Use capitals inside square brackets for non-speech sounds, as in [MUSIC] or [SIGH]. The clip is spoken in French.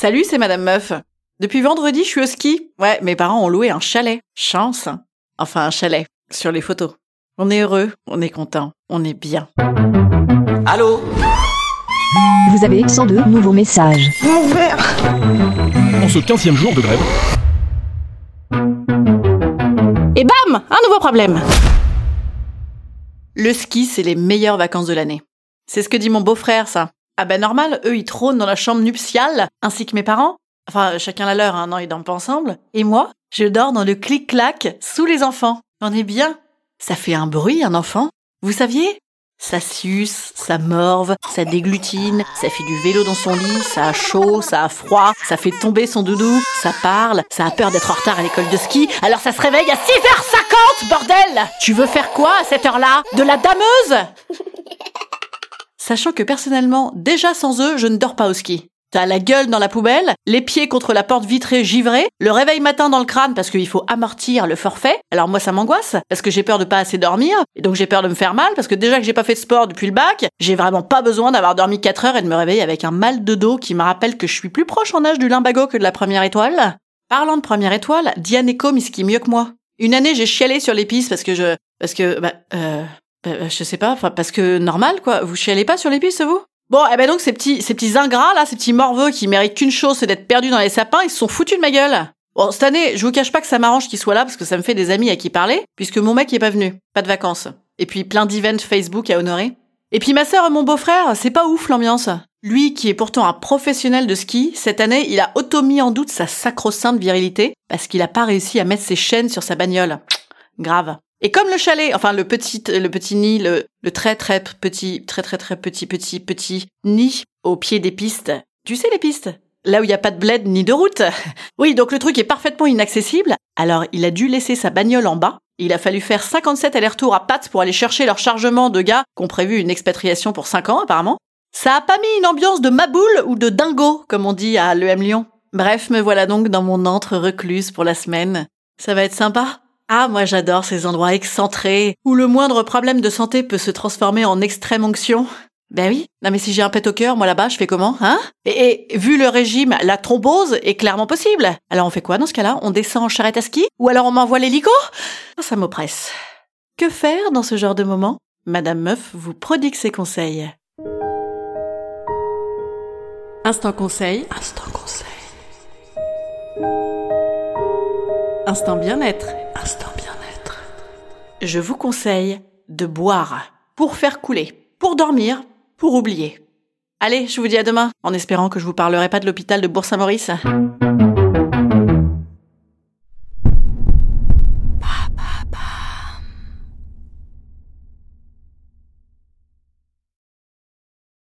Salut, c'est Madame Meuf. Depuis vendredi, je suis au ski. Ouais, mes parents ont loué un chalet. Chance. Enfin, un chalet. Sur les photos. On est heureux, on est content, on est bien. Allô Vous avez 102 nouveaux messages. En ce 15e jour de grève, Et bam Un nouveau problème Le ski, c'est les meilleures vacances de l'année. C'est ce que dit mon beau-frère, ça. Ah ben normal, eux, ils trônent dans la chambre nuptiale, ainsi que mes parents. Enfin, chacun la leur, hein, non, ils dorment pas ensemble. Et moi, je dors dans le clic-clac, sous les enfants. On est bien. Ça fait un bruit, un enfant. Vous saviez? Ça suce, ça morve, ça déglutine, ça fait du vélo dans son lit, ça a chaud, ça a froid, ça fait tomber son doudou, ça parle, ça a peur d'être en retard à l'école de ski, alors ça se réveille à 6h50, bordel Tu veux faire quoi à cette heure-là? De la dameuse? Sachant que personnellement, déjà sans eux, je ne dors pas au ski. T'as la gueule dans la poubelle, les pieds contre la porte vitrée givrée, le réveil matin dans le crâne parce qu'il faut amortir le forfait. Alors moi ça m'angoisse parce que j'ai peur de pas assez dormir et donc j'ai peur de me faire mal parce que déjà que j'ai pas fait de sport depuis le bac, j'ai vraiment pas besoin d'avoir dormi 4 heures et de me réveiller avec un mal de dos qui me rappelle que je suis plus proche en âge du limbago que de la première étoile. Parlant de première étoile, Diane Eco me skie mieux que moi. Une année j'ai chialé sur les pistes parce que je parce que bah euh bah, je sais pas, parce que normal quoi. Vous chialez pas sur les pistes vous? Bon, eh ben donc ces petits, ces petits ingrats là, ces petits morveux qui méritent qu'une chose, c'est d'être perdus dans les sapins, ils se sont foutus de ma gueule. Bon, cette année, je vous cache pas que ça m'arrange qu'ils soient là parce que ça me fait des amis à qui parler, puisque mon mec est pas venu, pas de vacances. Et puis plein d'events Facebook à honorer. Et puis ma sœur et mon beau-frère, c'est pas ouf l'ambiance. Lui, qui est pourtant un professionnel de ski, cette année, il a auto-mis en doute sa sacro-sainte virilité parce qu'il a pas réussi à mettre ses chaînes sur sa bagnole. Grave. Et comme le chalet, enfin le petit, le petit nid, le, très très petit, très très très petit petit petit nid au pied des pistes. Tu sais les pistes? Là où il n'y a pas de bled ni de route. [LAUGHS] Oui, donc le truc est parfaitement inaccessible. Alors il a dû laisser sa bagnole en bas. Il a fallu faire 57 allers-retours à pattes pour aller chercher leur chargement de gars qui ont prévu une expatriation pour 5 ans apparemment. Ça a pas mis une ambiance de maboule ou de dingo, comme on dit à l'EM Lyon. Bref, me voilà donc dans mon antre recluse pour la semaine. Ça va être sympa? Ah, moi j'adore ces endroits excentrés, où le moindre problème de santé peut se transformer en extrême onction. Ben oui. Non mais si j'ai un pet au cœur, moi là-bas, je fais comment, hein? Et, et, vu le régime, la thrombose est clairement possible. Alors on fait quoi dans ce cas-là? On descend en charrette à ski? Ou alors on m'envoie l'hélico? Oh, Ça m'oppresse. Que faire dans ce genre de moment? Madame Meuf vous prodigue ses conseils. Instant conseil. Instant conseil. Instant bien-être. Instant bien-être. Je vous conseille de boire pour faire couler, pour dormir, pour oublier. Allez, je vous dis à demain, en espérant que je vous parlerai pas de l'hôpital de Bourg-Saint-Maurice.